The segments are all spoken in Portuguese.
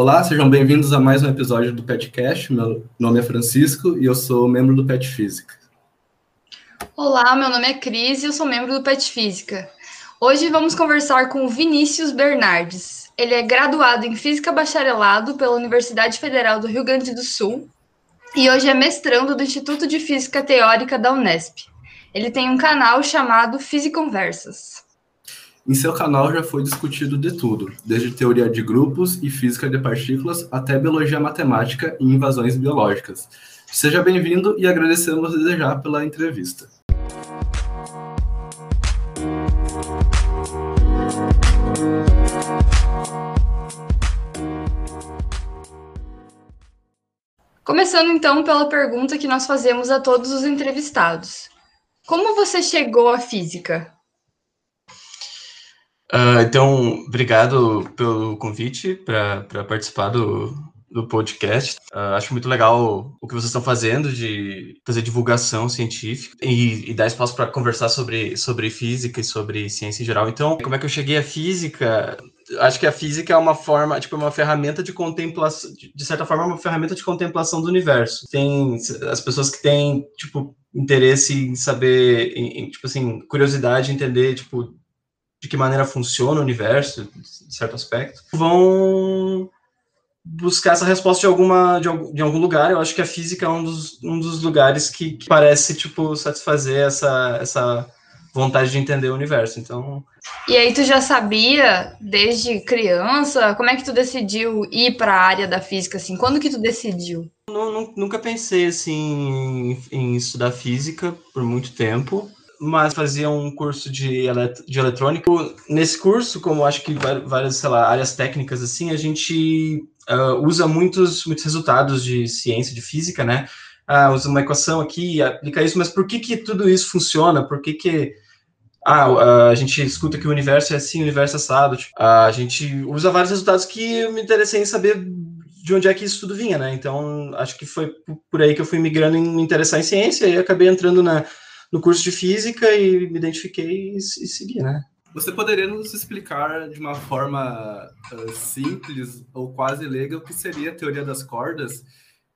Olá, sejam bem-vindos a mais um episódio do PetCast. Meu nome é Francisco e eu sou membro do Pet Física. Olá, meu nome é Cris e eu sou membro do Pet Física. Hoje vamos conversar com Vinícius Bernardes. Ele é graduado em Física Bacharelado pela Universidade Federal do Rio Grande do Sul e hoje é mestrando do Instituto de Física Teórica da Unesp. Ele tem um canal chamado Fisiconversas. Em seu canal já foi discutido de tudo, desde teoria de grupos e física de partículas até biologia matemática e invasões biológicas. Seja bem-vindo e agradecemos desde já pela entrevista. Começando então pela pergunta que nós fazemos a todos os entrevistados: Como você chegou à física? Uh, então, obrigado pelo convite para participar do, do podcast. Uh, acho muito legal o que vocês estão fazendo de fazer divulgação científica e, e dar espaço para conversar sobre, sobre física e sobre ciência em geral. Então, como é que eu cheguei à física? Acho que a física é uma forma, tipo, uma ferramenta de contemplação, de certa forma, é uma ferramenta de contemplação do universo. Tem as pessoas que têm, tipo, interesse em saber, em, em, tipo assim, curiosidade em entender, tipo, de que maneira funciona o universo, de certo aspecto, vão buscar essa resposta de alguma de algum, de algum lugar. Eu acho que a física é um dos, um dos lugares que, que parece tipo satisfazer essa essa vontade de entender o universo. Então, e aí tu já sabia desde criança? Como é que tu decidiu ir para a área da física assim? Quando que tu decidiu? Não, nunca pensei assim em, em estudar física por muito tempo mas fazia um curso de, elet de eletrônica. Nesse curso, como acho que várias, sei lá, áreas técnicas assim, a gente uh, usa muitos, muitos resultados de ciência, de física, né? Ah, usa uma equação aqui, aplica isso, mas por que que tudo isso funciona? Por que que ah, a gente escuta que o universo é assim, o universo é assado. Tipo, a gente usa vários resultados que eu me interessei em saber de onde é que isso tudo vinha, né? Então, acho que foi por aí que eu fui migrando em me interessar em ciência e acabei entrando na, no curso de física e me identifiquei e, e segui, né? Você poderia nos explicar de uma forma uh, simples ou quase leiga o que seria a teoria das cordas?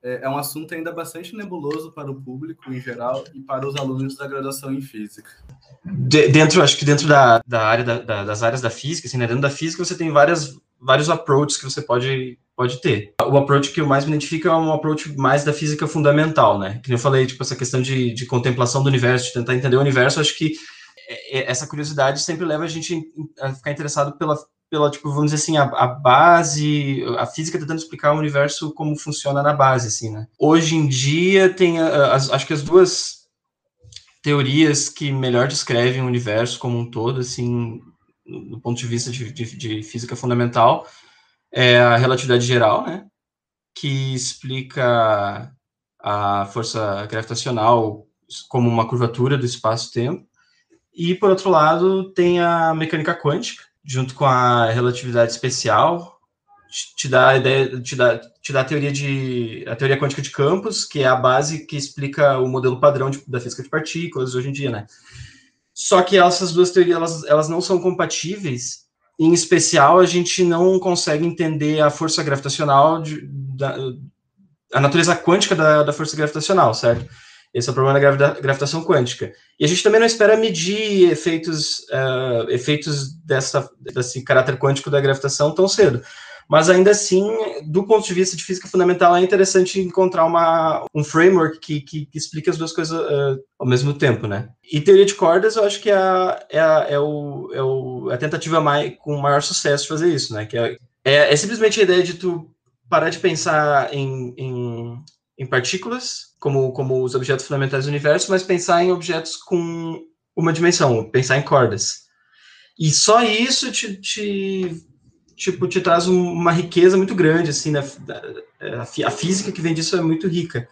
É, é, um assunto ainda bastante nebuloso para o público em geral e para os alunos da graduação em física. De, dentro, acho que dentro da, da área da, da, das áreas da física, assim, né, dentro da física você tem várias, vários approaches que você pode pode ter. O approach que eu mais me identifico é um approach mais da física fundamental, né? Que eu falei, tipo, essa questão de, de contemplação do universo, de tentar entender o universo, acho que é, é, essa curiosidade sempre leva a gente a ficar interessado pela, pela tipo, vamos dizer assim, a, a base, a física tentando explicar o universo como funciona na base, assim, né? Hoje em dia tem, as, acho que as duas teorias que melhor descrevem o universo como um todo, assim, do ponto de vista de, de, de física fundamental, é a relatividade geral, né? Que explica a força gravitacional como uma curvatura do espaço-tempo. E, por outro lado, tem a mecânica quântica, junto com a relatividade especial, te dá a ideia, te dá, te dá a teoria de a teoria quântica de campos, que é a base que explica o modelo padrão de, da física de partículas hoje em dia, né? Só que essas duas teorias elas, elas não são compatíveis em especial, a gente não consegue entender a força gravitacional, de, da, a natureza quântica da, da, força gravitacional, certo? Esse é o problema da gravitação quântica. E a gente também não espera medir efeitos, uh, efeitos dessa, desse caráter quântico da gravitação tão cedo. Mas ainda assim, do ponto de vista de física fundamental, é interessante encontrar uma, um framework que, que, que explique as duas coisas uh, ao mesmo tempo, né? E teoria de cordas, eu acho que é a, é a, é o, é o, a tentativa mais, com maior sucesso de fazer isso, né? Que é, é, é simplesmente a ideia de tu parar de pensar em, em, em partículas, como, como os objetos fundamentais do universo, mas pensar em objetos com uma dimensão, pensar em cordas. E só isso te, te tipo, te traz uma riqueza muito grande, assim, né? A física que vem disso é muito rica.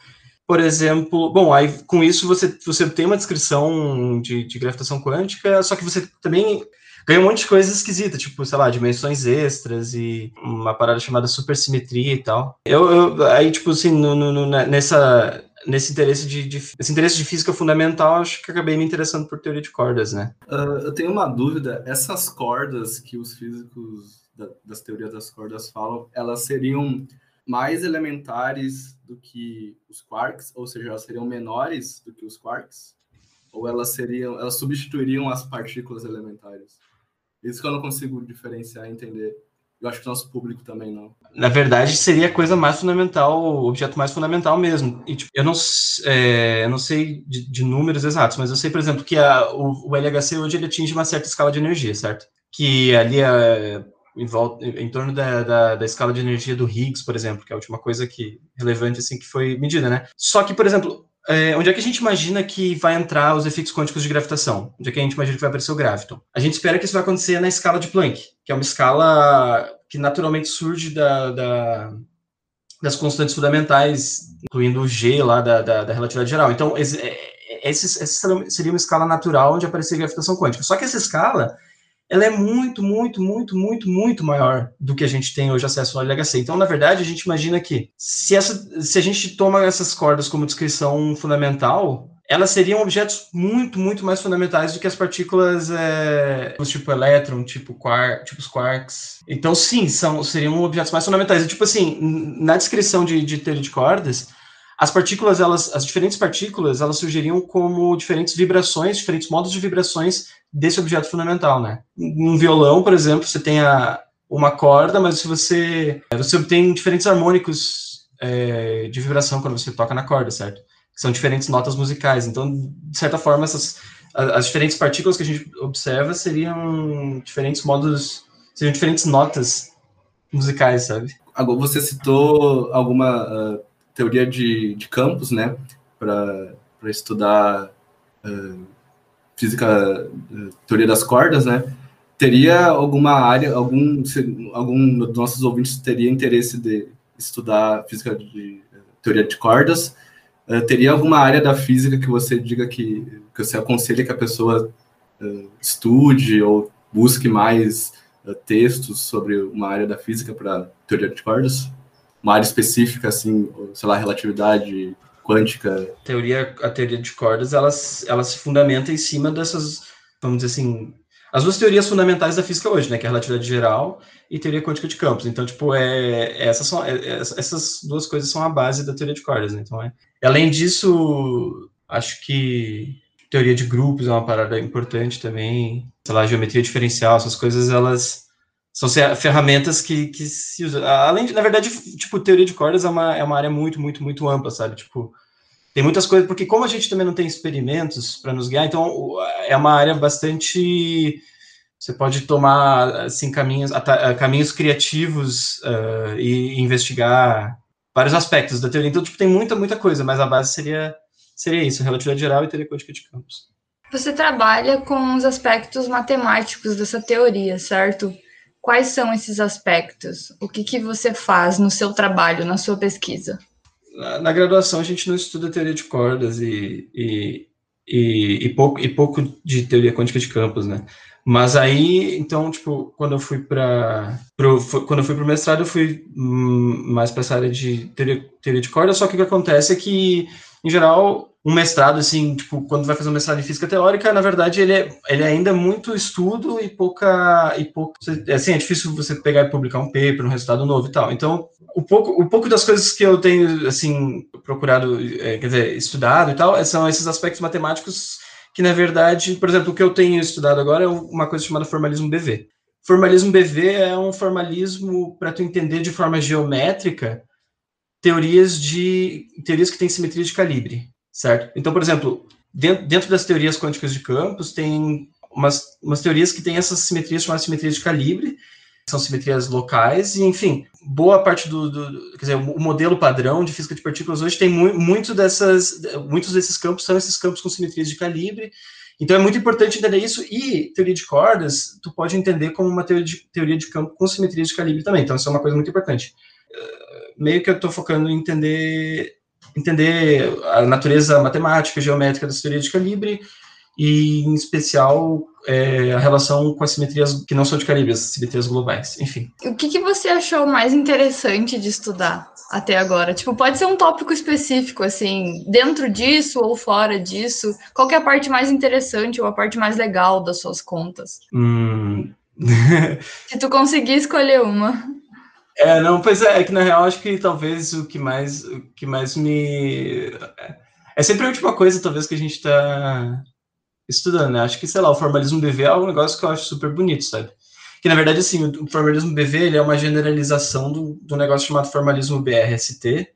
Por exemplo, bom, aí com isso você, você tem uma descrição de, de gravitação quântica, só que você também ganha um monte de coisa esquisita, tipo, sei lá, dimensões extras e uma parada chamada supersimetria e tal. Eu, eu aí, tipo, assim, no, no, nessa, nesse interesse de, de, esse interesse de física fundamental, acho que acabei me interessando por teoria de cordas, né? Uh, eu tenho uma dúvida, essas cordas que os físicos das teorias das cordas falam, elas seriam mais elementares do que os quarks, ou seja, elas seriam menores do que os quarks, ou elas seriam, elas substituiriam as partículas elementares. Isso que eu não consigo diferenciar e entender. Eu acho que o nosso público também não. Na verdade, seria a coisa mais fundamental, o objeto mais fundamental mesmo. E, tipo, eu, não, é, eu não sei de, de, números exatos, mas eu sei, por exemplo, que a, o, o, LHC hoje ele atinge uma certa escala de energia, certo? Que ali é, em, volta, em torno da, da, da, escala de energia do Higgs, por exemplo, que é a última coisa que relevante assim que foi medida, né? Só que, por exemplo, é, onde é que a gente imagina que vai entrar os efeitos quânticos de gravitação? Onde é que a gente imagina que vai aparecer o graviton? A gente espera que isso vai acontecer na escala de Planck, que é uma escala que naturalmente surge da, da das constantes fundamentais, incluindo o G lá da, da, da relatividade geral. Então, esse, é, esse, essa seria uma escala natural onde apareceria gravitação quântica. Só que essa escala ela é muito, muito, muito, muito, muito maior do que a gente tem hoje acesso ao LHC. Então, na verdade, a gente imagina que se, essa, se a gente toma essas cordas como descrição fundamental, elas seriam objetos muito, muito mais fundamentais do que as partículas é, tipo elétron, tipo quark, tipo os quarks. Então, sim, são, seriam objetos mais fundamentais. Tipo assim, na descrição de, de teoria de cordas, as partículas, elas, as diferentes partículas, elas surgiriam como diferentes vibrações, diferentes modos de vibrações desse objeto fundamental, né? Um violão, por exemplo, você tem a, uma corda, mas se você você obtém diferentes harmônicos é, de vibração quando você toca na corda, certo? São diferentes notas musicais. Então, de certa forma, essas as diferentes partículas que a gente observa seriam diferentes modos, seriam diferentes notas musicais, sabe? Agora, você citou alguma uh teoria de, de campos, né, para estudar uh, física, uh, teoria das cordas, né, teria alguma área, algum, algum dos nossos ouvintes teria interesse de estudar física de teoria de cordas, uh, teria alguma área da física que você diga que, que você aconselha que a pessoa estude ou busque mais textos sobre uma área da física para teoria de cordas? Uma área específica, assim, sei lá, relatividade quântica. A teoria, a teoria de cordas, elas, ela se fundamenta em cima dessas, vamos dizer assim, as duas teorias fundamentais da física hoje, né, que é a relatividade geral e teoria quântica de campos. Então, tipo, é, essas, são, é, essas duas coisas são a base da teoria de cordas, né? Então, é. Além disso, acho que teoria de grupos é uma parada importante também. Sei lá, geometria diferencial, essas coisas, elas são ferramentas que, que se usam. Além de, na verdade, tipo, teoria de cordas é uma, é uma área muito, muito, muito ampla, sabe? Tipo, tem muitas coisas, porque como a gente também não tem experimentos para nos guiar, então é uma área bastante. Você pode tomar assim caminhos, caminhos criativos uh, e investigar vários aspectos da teoria. Então, tipo, tem muita, muita coisa, mas a base seria seria isso, relatividade geral e quântica de campos. Você trabalha com os aspectos matemáticos dessa teoria, certo? Quais são esses aspectos? O que, que você faz no seu trabalho, na sua pesquisa? Na, na graduação, a gente não estuda teoria de cordas e, e, e, e, pouco, e pouco de teoria quântica de campos, né? Mas aí, então, tipo, quando eu fui para quando eu fui para o mestrado, eu fui hum, mais para essa área de teoria, teoria de cordas, só que o que acontece é que, em geral, um mestrado, assim, tipo, quando vai fazer um mestrado em física teórica, na verdade, ele é, ele é ainda muito estudo e pouca, e pouco, assim, é difícil você pegar e publicar um paper, um resultado novo e tal. Então, o pouco, o pouco das coisas que eu tenho, assim, procurado, é, quer dizer, estudado e tal, são esses aspectos matemáticos que, na verdade, por exemplo, o que eu tenho estudado agora é uma coisa chamada formalismo BV. Formalismo BV é um formalismo para tu entender de forma geométrica teorias de teorias que têm simetria de calibre certo? Então, por exemplo, dentro, dentro das teorias quânticas de campos, tem umas, umas teorias que têm essas simetrias chamadas simetrias de calibre, são simetrias locais, e enfim, boa parte do, do, quer dizer, o modelo padrão de física de partículas hoje tem mu muito dessas, muitos desses campos são esses campos com simetrias de calibre, então é muito importante entender isso, e teoria de cordas, tu pode entender como uma teoria de, teoria de campo com simetrias de calibre também, então isso é uma coisa muito importante. Meio que eu estou focando em entender entender a natureza matemática, geométrica da teoria de calibre e, em especial, é, a relação com as simetrias que não são de calibre, as simetrias globais, enfim. O que, que você achou mais interessante de estudar até agora? Tipo, pode ser um tópico específico, assim, dentro disso ou fora disso, qual é a parte mais interessante ou a parte mais legal das suas contas? Hum, Se tu conseguir escolher uma. É, não, pois é, é que na real acho que talvez o que mais, o que mais me. É sempre a última coisa, talvez, que a gente está estudando, né? Acho que, sei lá, o formalismo BV é um negócio que eu acho super bonito, sabe? Que na verdade, assim, o formalismo BV ele é uma generalização do, do negócio chamado formalismo BRST,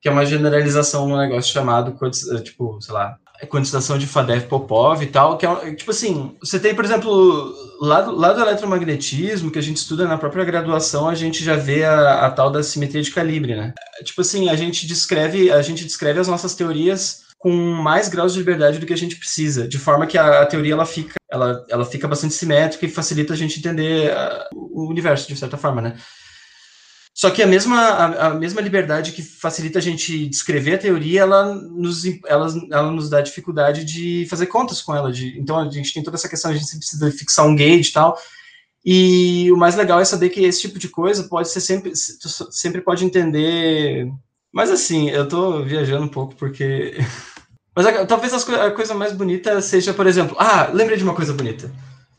que é uma generalização de um negócio chamado, tipo, sei lá, quantização de Fadev Popov e tal, que é, tipo assim, você tem, por exemplo, lá do, lá do eletromagnetismo, que a gente estuda na própria graduação, a gente já vê a, a tal da simetria de calibre, né? Tipo assim, a gente descreve, a gente descreve as nossas teorias com mais graus de liberdade do que a gente precisa, de forma que a, a teoria ela fica, ela, ela fica bastante simétrica e facilita a gente entender a, o universo, de certa forma, né? Só que a mesma, a, a, mesma liberdade que facilita a gente descrever a teoria, ela nos, ela, ela nos dá dificuldade de fazer contas com ela. De, então, a gente tem toda essa questão, a gente precisa fixar um gauge e tal. E o mais legal é saber que esse tipo de coisa pode ser sempre, sempre pode entender. Mas assim, eu tô viajando um pouco porque. Mas a, talvez a coisa mais bonita seja, por exemplo, ah, lembrei de uma coisa bonita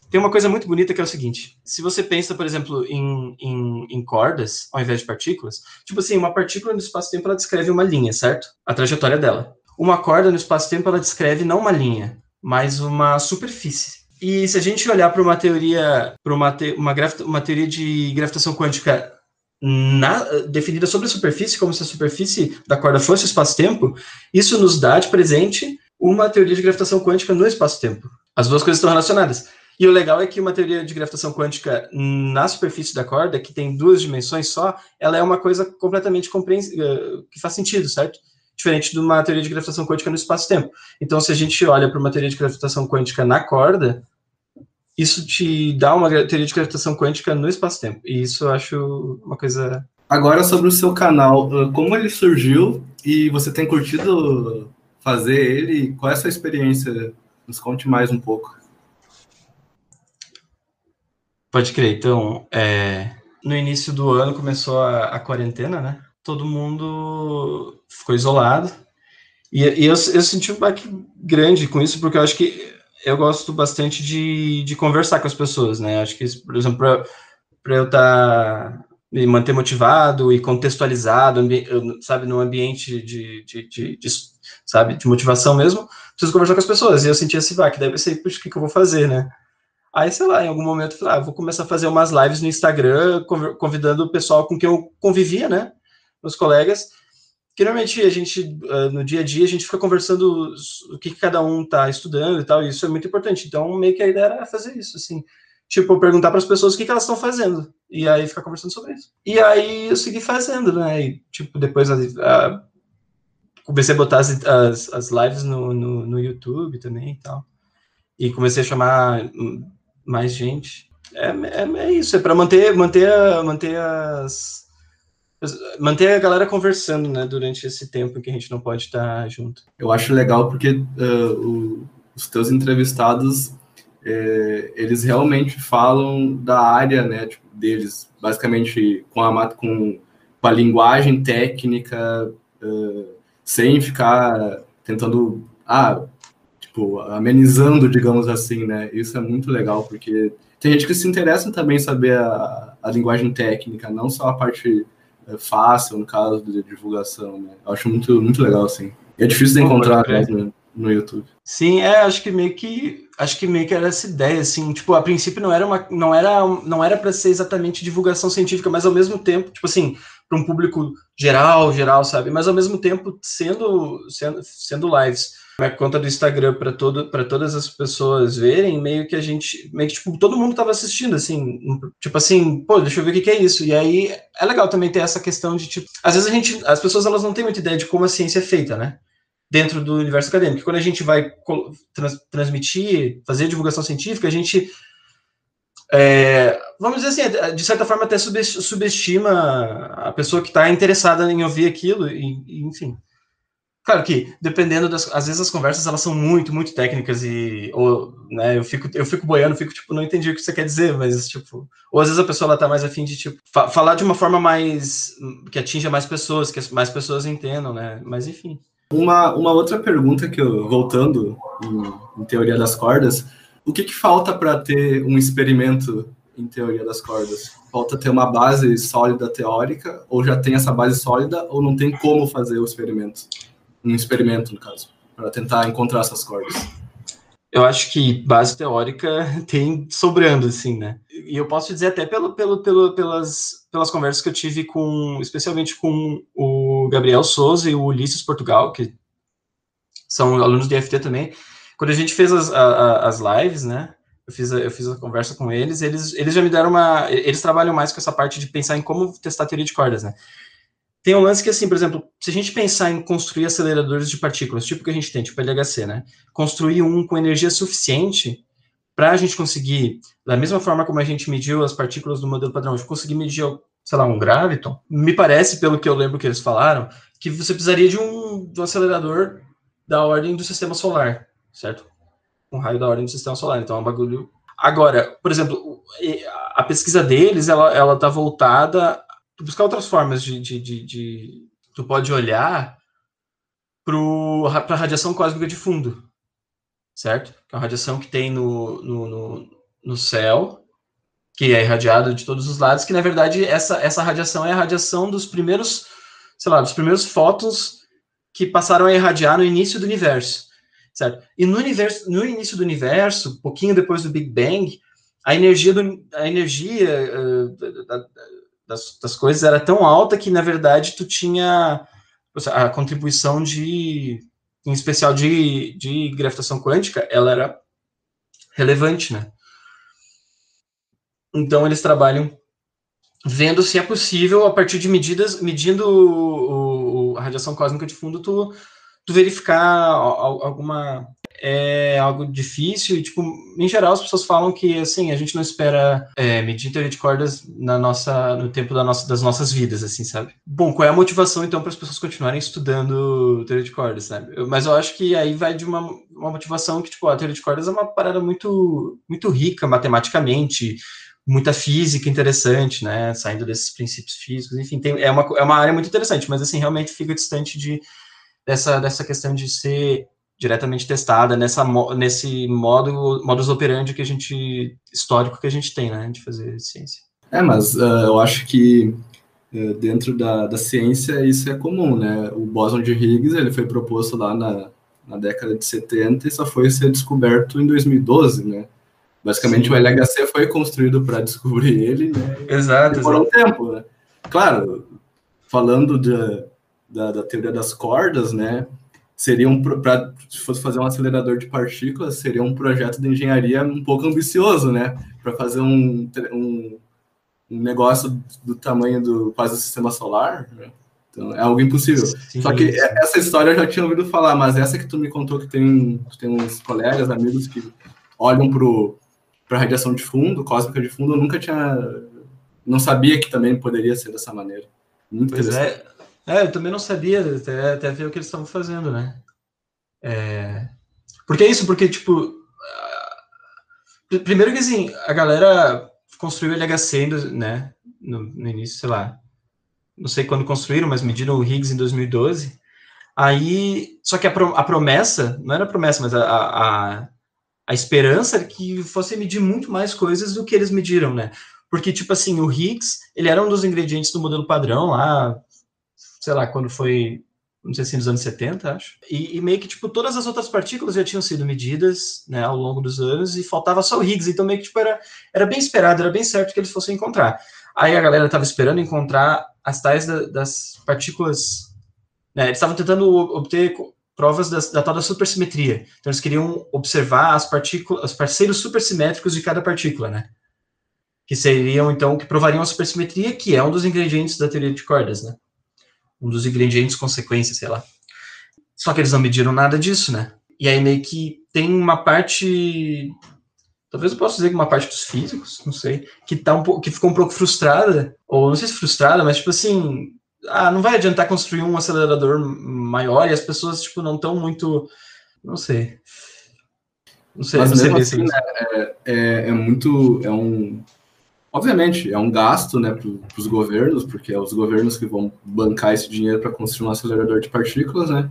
tem uma coisa muito bonita que é o seguinte: se você pensa, por exemplo, em, em, em cordas ao invés de partículas, tipo assim, uma partícula no espaço-tempo ela descreve uma linha, certo? A trajetória dela. Uma corda no espaço-tempo ela descreve não uma linha, mas uma superfície. E se a gente olhar para uma teoria, para uma, te, uma, uma teoria de gravitação quântica na, definida sobre a superfície, como se a superfície da corda fosse o espaço-tempo, isso nos dá de presente uma teoria de gravitação quântica no espaço-tempo. As duas coisas estão relacionadas. E o legal é que uma teoria de gravitação quântica na superfície da corda, que tem duas dimensões só, ela é uma coisa completamente compreensível, eh, que faz sentido, certo? Diferente de uma teoria de gravitação quântica no espaço-tempo. Então, se a gente olha para uma teoria de gravitação quântica na corda, isso te dá uma teoria de gravitação quântica no espaço-tempo. E isso eu acho uma coisa. Agora, sobre o seu canal, como ele surgiu e você tem curtido fazer ele? Qual é a sua experiência? Nos conte mais um pouco. Pode crer. Então, é, no início do ano começou a, a, quarentena, né? Todo mundo ficou isolado. E, e eu, eu, senti um baque grande com isso, porque eu acho que eu gosto bastante de, de conversar com as pessoas, né? Acho que, por exemplo, para eu estar. Tá, me manter motivado e contextualizado, sabe, num ambiente de, de, de, de, sabe, de motivação mesmo, preciso conversar com as pessoas. E eu senti esse baque, deve ser, puxa, o que, que eu vou fazer, né? Aí, sei lá, em algum momento, eu falei, ah, vou começar a fazer umas lives no Instagram, convidando o pessoal com quem eu convivia, né? Meus colegas. Que normalmente a gente, ah, no dia a dia, a gente fica conversando o que cada um tá estudando e tal, e isso é muito importante. Então, meio que a ideia era fazer isso, assim. Tipo, perguntar para as pessoas o que, que elas estão fazendo. E aí ficar conversando sobre isso. E aí eu segui fazendo, né? E, tipo, depois a, a, comecei a botar as, as, as lives no, no, no YouTube também e tal. E comecei a chamar mais gente. É, é, é isso, é para manter, manter, manter as. Manter a galera conversando, né, durante esse tempo que a gente não pode estar junto. Eu acho legal porque uh, o, os teus entrevistados, é, eles realmente falam da área, né, tipo, deles, basicamente com a, com, com a linguagem técnica, uh, sem ficar tentando, ah, tipo, amenizando, digamos assim, né? Isso é muito legal, porque tem gente que se interessa também em saber a, a linguagem técnica, não só a parte é, fácil, no caso de divulgação, né? Eu acho muito, muito legal, assim. é difícil de encontrar né, no, no YouTube. Sim, é, acho que meio que acho que meio que era essa ideia, assim, tipo, a princípio não era uma, não era, não era para ser exatamente divulgação científica, mas ao mesmo tempo, tipo assim, para um público geral, geral, sabe? Mas ao mesmo tempo sendo, sendo, sendo lives conta do Instagram para todo para todas as pessoas verem, meio que a gente, meio que tipo, todo mundo estava assistindo assim, tipo assim, pô, deixa eu ver o que, que, é isso. E aí é legal também ter essa questão de tipo, às vezes a gente, as pessoas elas não têm muita ideia de como a ciência é feita, né? Dentro do universo acadêmico. Quando a gente vai trans, transmitir, fazer divulgação científica, a gente é, vamos dizer assim, de certa forma até subestima a pessoa que está interessada em ouvir aquilo, e, e enfim. Claro que, dependendo das. Às vezes as conversas elas são muito, muito técnicas e. Ou, né, eu fico, eu fico boiando, fico, tipo, não entendi o que você quer dizer, mas, tipo. Ou às vezes a pessoa ela tá mais afim de, tipo, fa falar de uma forma mais. que atinja mais pessoas, que mais pessoas entendam, né? Mas enfim. Uma, uma outra pergunta que eu, voltando em, em teoria das cordas, o que, que falta para ter um experimento em teoria das cordas? Falta ter uma base sólida teórica, ou já tem essa base sólida, ou não tem como fazer o experimento? Um experimento, no caso, para tentar encontrar essas cordas. Eu acho que base teórica tem sobrando, assim, né? E eu posso dizer até pelo, pelo, pelo, pelas, pelas conversas que eu tive com, especialmente com o Gabriel Souza e o Ulisses Portugal, que são alunos de FT também. Quando a gente fez as, a, as lives, né? Eu fiz, a, eu fiz a conversa com eles, eles, eles já me deram uma. Eles trabalham mais com essa parte de pensar em como testar teoria de cordas, né? Tem um lance que, assim, por exemplo, se a gente pensar em construir aceleradores de partículas, tipo que a gente tem, tipo LHC, né? Construir um com energia suficiente para a gente conseguir, da mesma forma como a gente mediu as partículas do modelo padrão, conseguir medir, sei lá, um graviton, me parece, pelo que eu lembro que eles falaram, que você precisaria de um, de um acelerador da ordem do sistema solar, certo? Um raio da ordem do sistema solar. Então é um bagulho. Agora, por exemplo, a pesquisa deles, ela, ela tá voltada buscar outras formas de, de, de, de tu pode olhar para a radiação cósmica de fundo, certo? Que é uma radiação que tem no, no, no, no céu, que é irradiado de todos os lados, que na verdade essa, essa radiação é a radiação dos primeiros, sei lá, dos primeiros fótons que passaram a irradiar no início do universo, certo? E no universo, no início do universo, pouquinho depois do Big Bang, a energia do, a energia uh, da, das, das, coisas era tão alta que na verdade tu tinha a contribuição de, em especial de, de gravitação quântica, ela era relevante, né? Então eles trabalham vendo se é possível a partir de medidas, medindo o, o, a radiação cósmica de fundo, tu, tu verificar alguma é algo difícil. E tipo em geral as pessoas falam que assim a gente não espera é, medir teoria de cordas na nossa no tempo da nossa, das nossas vidas assim sabe? Bom qual é a motivação então para as pessoas continuarem estudando teoria de cordas sabe? Eu, mas eu acho que aí vai de uma, uma motivação que tipo a teoria de cordas é uma parada muito muito rica matematicamente muita física interessante, né, saindo desses princípios físicos, enfim, tem, é, uma, é uma área muito interessante, mas, assim, realmente fica distante de, dessa, dessa questão de ser diretamente testada nessa, nesse modo, modus operandi que a gente, histórico que a gente tem, né, de fazer ciência. É, mas uh, eu acho que uh, dentro da, da ciência isso é comum, né, o bóson de Higgs, ele foi proposto lá na, na década de 70 e só foi ser descoberto em 2012, né, Basicamente, Sim. o LHC foi construído para descobrir ele, né? Exato. Por um tempo, né? Claro, falando de, da, da teoria das cordas, né? Seria um, pra, se fosse fazer um acelerador de partículas, seria um projeto de engenharia um pouco ambicioso, né? Para fazer um, um, um, negócio do tamanho do quase do sistema solar, né? Então, é algo impossível. Sim, Só que sim. essa história eu já tinha ouvido falar, mas essa que tu me contou que tem, tem uns colegas, amigos que olham pro para radiação de fundo, cósmica de fundo, eu nunca tinha. Não sabia que também poderia ser dessa maneira. Muito pois é. É, eu também não sabia, até, até ver o que eles estavam fazendo, né? É... Porque é isso, porque, tipo. Primeiro que, assim, a galera construiu o LHC, né? No, no início, sei lá. Não sei quando construíram, mas mediram o Higgs em 2012. Aí, só que a, a promessa, não era a promessa, mas a, a, a esperança era que fosse medir muito mais coisas do que eles mediram, né? Porque, tipo assim, o Higgs, ele era um dos ingredientes do modelo padrão lá, sei lá, quando foi, não sei se nos anos 70, acho. E, e, meio que, tipo, todas as outras partículas já tinham sido medidas, né, ao longo dos anos, e faltava só o Higgs, então meio que, tipo, era, era bem esperado, era bem certo que eles fossem encontrar. Aí a galera estava esperando encontrar as tais da, das partículas, né, eles estavam tentando obter provas da, da tal da supersimetria. Então, eles queriam observar as partículas, os parceiros supersimétricos de cada partícula, né? Que seriam, então, que provariam a supersimetria, que é um dos ingredientes da teoria de cordas, né? Um dos ingredientes consequências, sei lá. Só que eles não mediram nada disso, né? E aí meio que tem uma parte talvez eu possa dizer que uma parte dos físicos, não sei, que tá um pouco, que ficou um pouco frustrada, ou não sei se frustrada, mas tipo assim, ah, não vai adiantar construir um acelerador maior e as pessoas, tipo, não estão muito, não sei. Não sei, Mas não sei assim, né, é, é, é, muito, é um, obviamente, é um gasto, né, para os governos, porque é os governos que vão bancar esse dinheiro para construir um acelerador de partículas, né,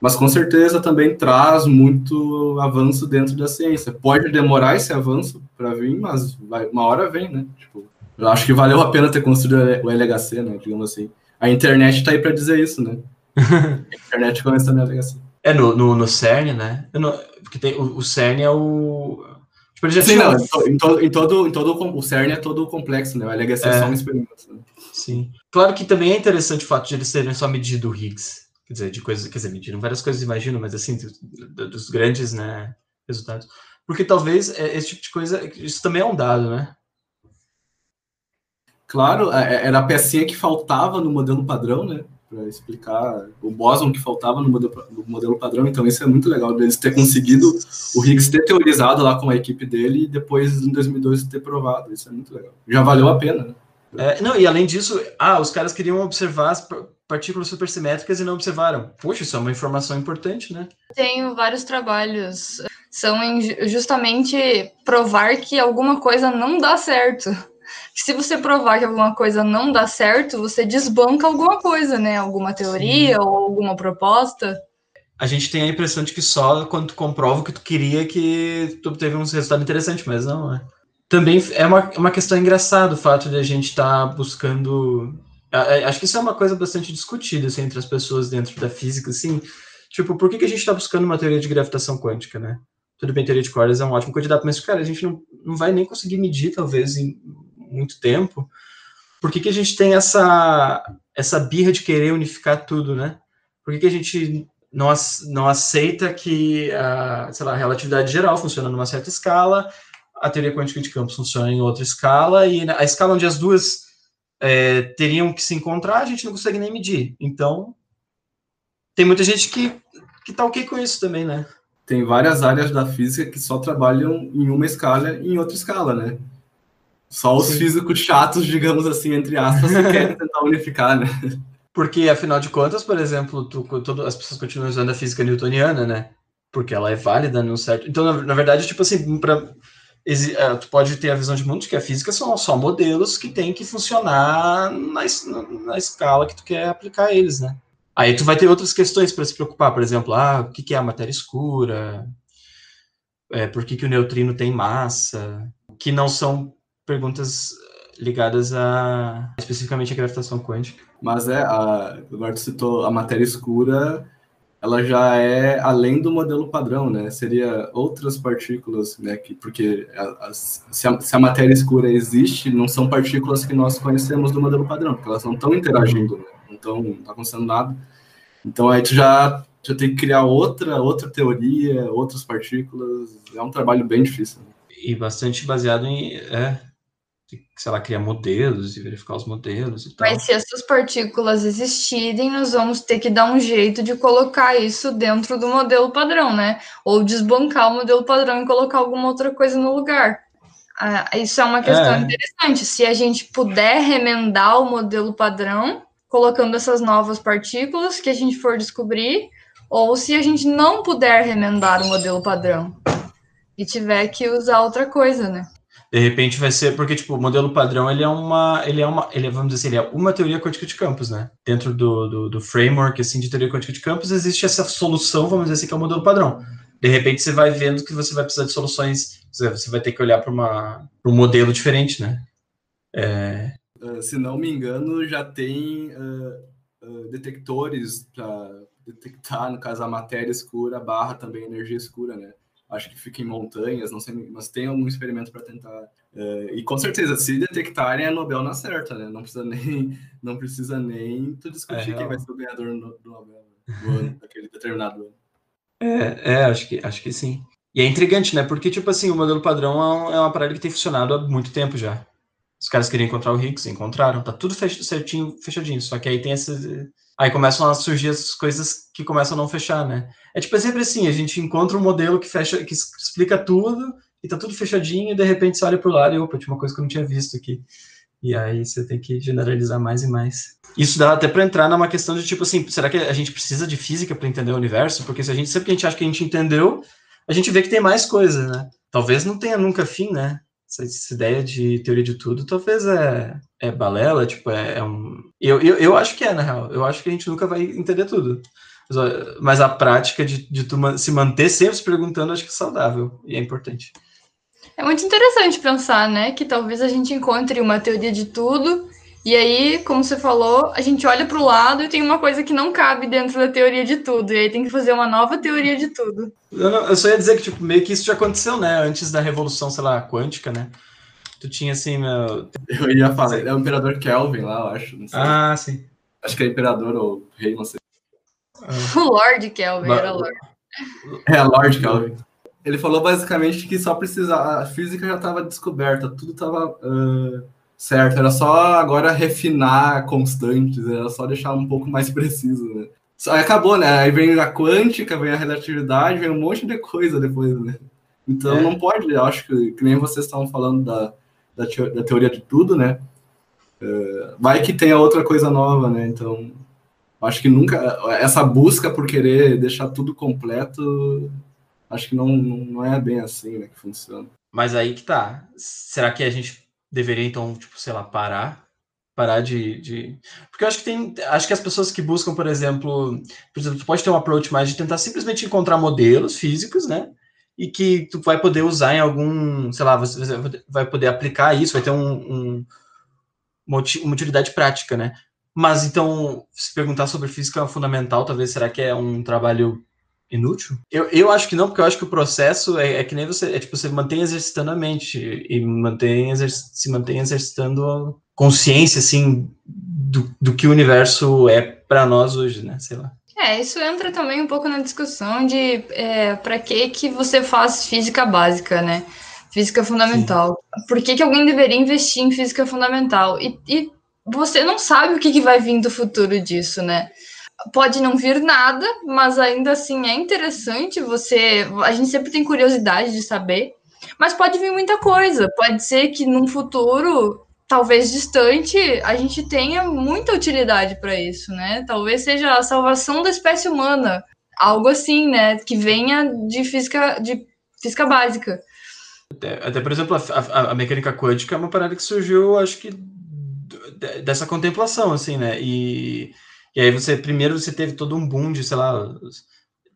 mas com certeza também traz muito avanço dentro da ciência. Pode demorar esse avanço para vir, mas vai, uma hora vem, né? Tipo, eu acho que valeu a pena ter construído o LHC, né? Digamos assim. A internet está aí para dizer isso, né? a internet começou no LHC. É, no, no, no CERN, né? Não, porque tem, o, o, CERN é o. Tipo, ele já Sim, não, em, todo, em, todo, em todo. O CERN é todo complexo, né? O LHC é, é só um experimento. Né? Sim. Claro que também é interessante o fato de eles terem só medido o Higgs. Quer dizer, de coisas. Quer dizer, mediram várias coisas, imagino, mas assim, dos, dos grandes né, resultados. Porque talvez é, esse tipo de coisa. Isso também é um dado, né? Claro, é, é, era a pecinha que faltava no modelo padrão, né? Para explicar o bóson que faltava no modelo, no modelo padrão. Então, isso é muito legal deles ter conseguido o Higgs ter teorizado lá com a equipe dele e depois, em 2012, ter provado. Isso é muito legal. Já valeu a pena, né? É, não, e além disso, ah, os caras queriam observar as partículas supersimétricas e não observaram. Poxa, isso é uma informação importante, né? Tenho vários trabalhos. São justamente provar que alguma coisa não dá certo. Se você provar que alguma coisa não dá certo, você desbanca alguma coisa, né? Alguma teoria Sim. ou alguma proposta. A gente tem a impressão de que só quando tu comprova o que tu queria que tu teve um resultado interessante, mas não, é também é uma, uma questão engraçada o fato de a gente estar tá buscando. Acho que isso é uma coisa bastante discutida assim, entre as pessoas dentro da física, assim. Tipo, por que, que a gente está buscando uma teoria de gravitação quântica, né? Tudo bem, teoria de cordas é um ótimo candidato, mas, cara, a gente não, não vai nem conseguir medir, talvez, em muito tempo. Por que, que a gente tem essa, essa birra de querer unificar tudo, né? Por que, que a gente não, não aceita que a, sei lá, a relatividade geral funciona numa certa escala a teoria quântica de campos funciona em outra escala, e a escala onde as duas é, teriam que se encontrar, a gente não consegue nem medir. Então, tem muita gente que, que tá ok com isso também, né? Tem várias áreas da física que só trabalham em uma escala e em outra escala, né? Só os Sim. físicos chatos, digamos assim, entre aspas, que querem tentar unificar, né? Porque, afinal de contas, por exemplo, tu, todo, as pessoas continuam usando a física newtoniana, né? Porque ela é válida num certo. Então, na, na verdade, tipo assim, para é, tu pode ter a visão de mundo de que a física são só modelos que tem que funcionar na, na escala que tu quer aplicar eles, né? Aí tu vai ter outras questões para se preocupar, por exemplo, ah, o que, que é a matéria escura, é, por que, que o neutrino tem massa, que não são perguntas ligadas a especificamente a gravitação quântica. Mas é, a, agora tu citou a matéria escura, ela já é além do modelo padrão, né? Seria outras partículas, né? Que, porque as, se, a, se, a, matéria escura existe, não são partículas que nós conhecemos do modelo padrão, porque elas não estão interagindo, né? Então, não está acontecendo nada. Então, aí tu já, já tem que criar outra, outra teoria, outras partículas. É um trabalho bem difícil. Né? E bastante baseado em... É sei lá, criar modelos e verificar os modelos e tal. Mas se essas partículas existirem, nós vamos ter que dar um jeito de colocar isso dentro do modelo padrão, né? Ou desbancar o modelo padrão e colocar alguma outra coisa no lugar. Ah, isso é uma questão é. interessante. Se a gente puder remendar o modelo padrão, colocando essas novas partículas que a gente for descobrir, ou se a gente não puder remendar o modelo padrão e tiver que usar outra coisa, né? De repente vai ser porque tipo o modelo padrão ele é uma ele é uma ele é, vamos dizer assim, ele é uma teoria quântica de campos, né? Dentro do, do, do, framework assim de teoria quântica de campos existe essa solução, vamos dizer assim, que é o modelo padrão. De repente você vai vendo que você vai precisar de soluções, você vai ter que olhar para uma para um modelo diferente, né? É... Uh, se não me engano, já tem uh, uh, detectores para detectar, no caso, a matéria escura barra também energia escura, né? Acho que fica em montanhas, não sei, mas tem algum experimento para tentar. Uh, e com certeza, se detectarem, a Nobel na certa, né? Não precisa nem, não precisa nem tu discutir é, quem vai ser o ganhador do Nobel do ano, daquele determinado ano. É, é, acho que, acho que sim. E é intrigante, né? Porque, tipo assim, o modelo padrão é, um, é uma parada que tem funcionado há muito tempo já. Os caras queriam encontrar o Higgs, encontraram, tá tudo fech certinho, fechadinho. Só que aí tem esses. Aí começam a surgir as coisas que começam a não fechar, né? É tipo é sempre assim, a gente encontra um modelo que fecha, que explica tudo, e tá tudo fechadinho, e de repente você olha pro lado e opa, tinha uma coisa que eu não tinha visto aqui. E aí você tem que generalizar mais e mais. Isso dá até para entrar numa questão de tipo assim, será que a gente precisa de física para entender o universo? Porque se a gente sempre que a gente acha que a gente entendeu, a gente vê que tem mais coisa, né? Talvez não tenha nunca fim, né? Essa, essa, ideia de teoria de tudo talvez é, é balela, tipo, é, é um. Eu, eu, eu acho que é, na real. Eu acho que a gente nunca vai entender tudo. Mas a prática de, de tu se manter sempre se perguntando, acho que é saudável e é importante. É muito interessante pensar, né? Que talvez a gente encontre uma teoria de tudo, e aí, como você falou, a gente olha para o lado e tem uma coisa que não cabe dentro da teoria de tudo, e aí tem que fazer uma nova teoria de tudo. Eu, não, eu só ia dizer que, tipo, meio que isso já aconteceu, né? Antes da revolução, sei lá, quântica, né? Tu tinha assim, meu. Eu ia falar, é o imperador Kelvin lá, eu acho. Ah, sim. Acho que é imperador ou rei, não sei. O Lord Kelvin ba era Lord. É, Lord Kelvin. Ele falou basicamente que só precisava. A física já estava descoberta, tudo estava uh, certo. Era só agora refinar constantes, era só deixar um pouco mais preciso, né? Só acabou, né? Aí vem a quântica, vem a relatividade, vem um monte de coisa depois, né? Então é. não pode, eu acho que, que nem vocês estavam falando da, da, da teoria de tudo, né? Uh, vai que tenha outra coisa nova, né? Então acho que nunca essa busca por querer deixar tudo completo acho que não, não é bem assim né, que funciona. Mas aí que tá. Será que a gente deveria, então, tipo, sei lá, parar? Parar de, de. Porque eu acho que tem. Acho que as pessoas que buscam, por exemplo. Por exemplo, tu pode ter um approach mais de tentar simplesmente encontrar modelos físicos, né? E que tu vai poder usar em algum. Sei lá, você vai poder aplicar isso, vai ter um, um uma utilidade prática, né? Mas então, se perguntar sobre física fundamental, talvez será que é um trabalho inútil? Eu, eu acho que não, porque eu acho que o processo é, é que nem você, é tipo, você mantém exercitando a mente e mantém exerc se mantém exercitando a consciência, assim, do, do que o universo é para nós hoje, né? Sei lá. É, isso entra também um pouco na discussão de é, para que que você faz física básica, né? Física fundamental. Sim. Por que, que alguém deveria investir em física fundamental? E, e você não sabe o que, que vai vir do futuro disso, né? Pode não vir nada, mas ainda assim é interessante você. A gente sempre tem curiosidade de saber, mas pode vir muita coisa. Pode ser que num futuro, talvez distante, a gente tenha muita utilidade para isso, né? Talvez seja a salvação da espécie humana, algo assim, né? Que venha de física, de física básica. Até, até por exemplo, a, a, mecânica quântica é uma parada que surgiu, acho que dessa contemplação, assim, né? E e aí você, primeiro você teve todo um boom de, sei lá,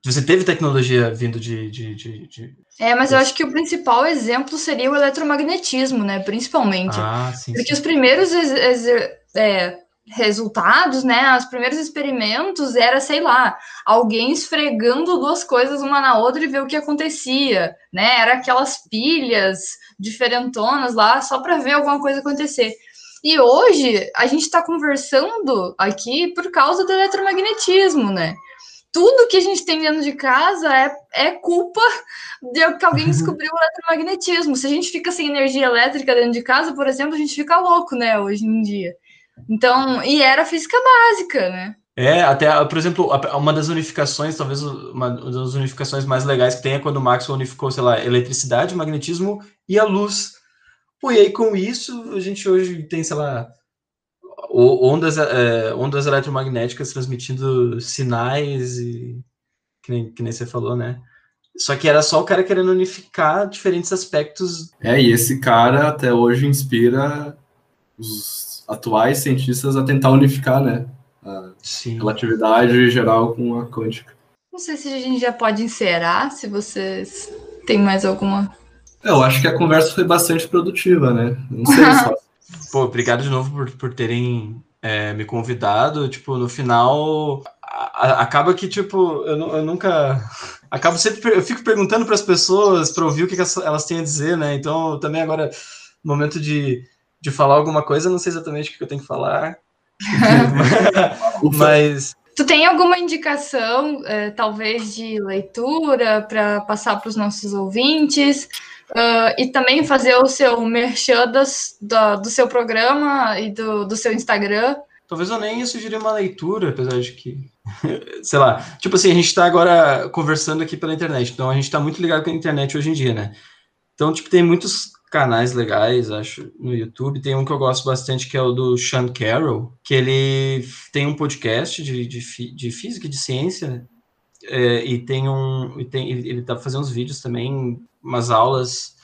você teve tecnologia vindo de, de, de, de... É, mas eu acho que o principal exemplo seria o eletromagnetismo, né? Principalmente. Ah, sim, Porque sim. os primeiros é, resultados, né? Os primeiros experimentos era, sei lá, alguém esfregando duas coisas uma na outra e ver o que acontecia, né? Era aquelas pilhas diferentonas lá só para ver alguma coisa acontecer. E hoje a gente está conversando aqui por causa do eletromagnetismo, né? Tudo que a gente tem dentro de casa é, é culpa de que alguém descobriu o eletromagnetismo. Se a gente fica sem energia elétrica dentro de casa, por exemplo, a gente fica louco, né, hoje em dia. Então, e era física básica, né? É, até, por exemplo, uma das unificações, talvez uma das unificações mais legais que tem é quando o Maxwell unificou, sei lá, eletricidade, magnetismo e a luz Pô, e aí com isso, a gente hoje tem, sei lá, ondas, é, ondas eletromagnéticas transmitindo sinais e que nem, que nem você falou, né? Só que era só o cara querendo unificar diferentes aspectos. É, e esse cara até hoje inspira os atuais cientistas a tentar unificar, né? A Sim. relatividade geral com a quântica. Não sei se a gente já pode encerrar, se vocês têm mais alguma eu acho que a conversa foi bastante produtiva, né? Não sei só. Pô, obrigado de novo por, por terem é, me convidado. Tipo, no final, a, a, acaba que, tipo, eu, eu, nunca. Acabo sempre. Eu fico perguntando para as pessoas para ouvir o que, que, elas têm a dizer, né? Então, também agora, no momento de, de falar alguma coisa, não sei exatamente o que eu tenho que falar. mas. Tu tem alguma indicação, é, talvez, de leitura para passar para os nossos ouvintes? Uh, e também fazer o seu merchan das, do, do seu programa e do, do seu Instagram. Talvez eu nem sugerir uma leitura, apesar de que, sei lá, tipo assim, a gente está agora conversando aqui pela internet, então a gente está muito ligado com a internet hoje em dia, né? Então, tipo, tem muitos canais legais, acho, no YouTube. Tem um que eu gosto bastante, que é o do Sean Carroll, que ele tem um podcast de, de, de física de ciência, é, e tem um. E tem, ele está fazendo uns vídeos também umas aulas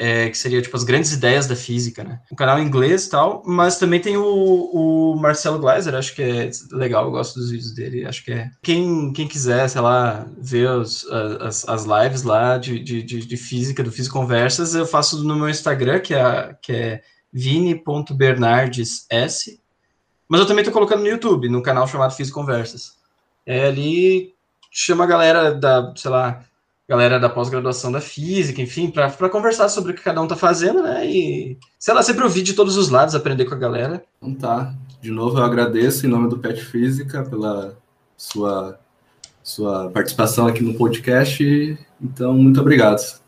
é, que seria tipo as grandes ideias da física, né? Um canal em inglês e tal, mas também tem o, o Marcelo Gleiser, acho que é legal, eu gosto dos vídeos dele, acho que é. Quem, quem quiser, sei lá, ver os, as, as lives lá de, de, de, de física, do Físico Conversas, eu faço no meu Instagram, que é, que é vini.bernardes S, mas eu também tô colocando no YouTube, no canal chamado Físico Conversas. É ali chama a galera da, sei lá, galera da pós-graduação da física, enfim, para conversar sobre o que cada um tá fazendo, né? E, sei lá, sempre ouvir de todos os lados, aprender com a galera. Então tá. De novo, eu agradeço em nome do Pet Física pela sua, sua participação aqui no podcast. Então, muito obrigado.